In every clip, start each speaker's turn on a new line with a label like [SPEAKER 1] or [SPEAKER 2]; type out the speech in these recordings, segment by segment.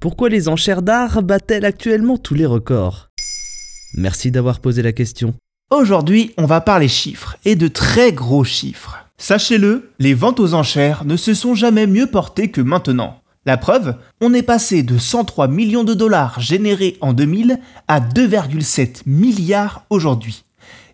[SPEAKER 1] Pourquoi les enchères d'art battent-elles actuellement tous les records? Merci d'avoir posé la question.
[SPEAKER 2] Aujourd'hui, on va parler chiffres, et de très gros chiffres. Sachez-le, les ventes aux enchères ne se sont jamais mieux portées que maintenant. La preuve, on est passé de 103 millions de dollars générés en 2000 à 2,7 milliards aujourd'hui.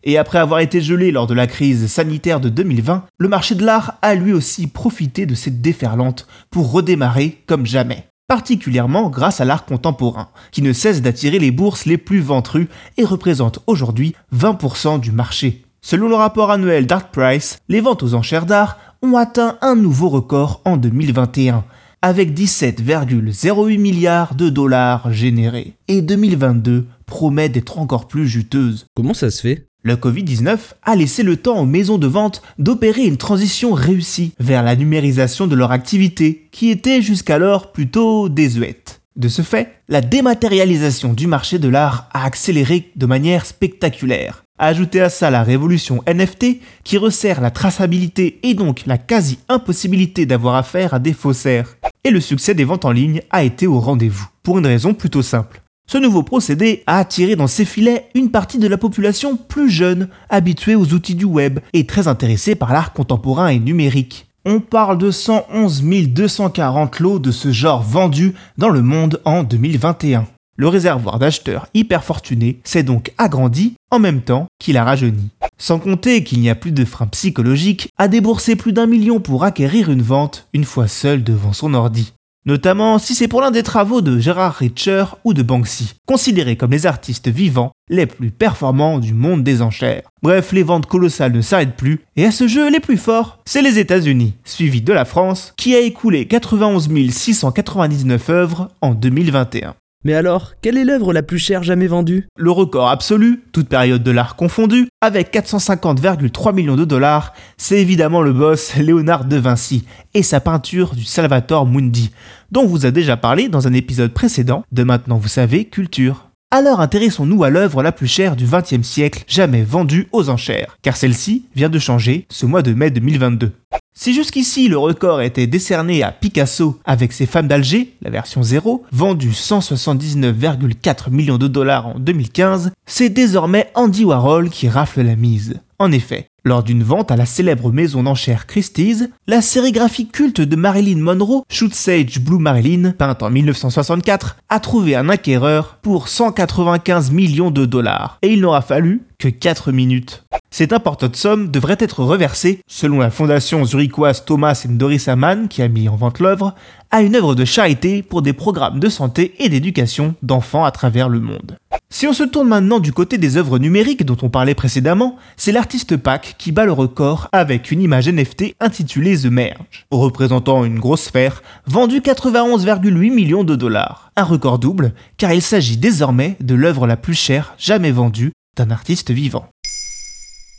[SPEAKER 2] Et après avoir été gelé lors de la crise sanitaire de 2020, le marché de l'art a lui aussi profité de cette déferlante pour redémarrer comme jamais particulièrement grâce à l'art contemporain, qui ne cesse d'attirer les bourses les plus ventrues et représente aujourd'hui 20% du marché. Selon le rapport annuel d'Art Price, les ventes aux enchères d'art ont atteint un nouveau record en 2021, avec 17,08 milliards de dollars générés. Et 2022 promet d'être encore plus juteuse.
[SPEAKER 1] Comment ça se fait?
[SPEAKER 2] Le Covid-19 a laissé le temps aux maisons de vente d'opérer une transition réussie vers la numérisation de leur activité, qui était jusqu'alors plutôt désuète. De ce fait, la dématérialisation du marché de l'art a accéléré de manière spectaculaire. Ajoutez à ça la révolution NFT qui resserre la traçabilité et donc la quasi-impossibilité d'avoir affaire à des faussaires. Et le succès des ventes en ligne a été au rendez-vous, pour une raison plutôt simple. Ce nouveau procédé a attiré dans ses filets une partie de la population plus jeune, habituée aux outils du web et très intéressée par l'art contemporain et numérique. On parle de 111 240 lots de ce genre vendus dans le monde en 2021. Le réservoir d'acheteurs hyper fortunés s'est donc agrandi en même temps qu'il a rajeuni. Sans compter qu'il n'y a plus de frein psychologique à débourser plus d'un million pour acquérir une vente une fois seul devant son ordi notamment si c'est pour l'un des travaux de Gerard Richer ou de Banksy, considérés comme les artistes vivants les plus performants du monde des enchères. Bref, les ventes colossales ne s'arrêtent plus, et à ce jeu, les plus forts, c'est les États-Unis, suivi de la France, qui a écoulé 91 699 œuvres en 2021.
[SPEAKER 1] Mais alors, quelle est l'œuvre la plus chère jamais vendue?
[SPEAKER 2] Le record absolu, toute période de l'art confondue, avec 450,3 millions de dollars, c'est évidemment le boss Léonard de Vinci et sa peinture du Salvator Mundi, dont vous a déjà parlé dans un épisode précédent de Maintenant vous savez, Culture. Alors intéressons-nous à l'œuvre la plus chère du XXe siècle jamais vendue aux enchères, car celle-ci vient de changer ce mois de mai 2022. Si jusqu'ici le record était décerné à Picasso avec ses femmes d'Alger, la version 0, vendue 179,4 millions de dollars en 2015, c'est désormais Andy Warhol qui rafle la mise. En effet, lors d'une vente à la célèbre maison d'enchères Christie's, la sérigraphie culte de Marilyn Monroe, Shoot Sage Blue Marilyn, peinte en 1964, a trouvé un acquéreur pour 195 millions de dollars. Et il n'aura fallu que 4 minutes. Cette importante somme devrait être reversée, selon la fondation zurichoise Thomas Doris Amann qui a mis en vente l'œuvre, à une œuvre de charité pour des programmes de santé et d'éducation d'enfants à travers le monde. Si on se tourne maintenant du côté des œuvres numériques dont on parlait précédemment, c'est l'artiste Pac qui bat le record avec une image NFT intitulée The Merge, représentant une grosse sphère, vendue 91,8 millions de dollars. Un record double, car il s'agit désormais de l'œuvre la plus chère jamais vendue d'un artiste vivant.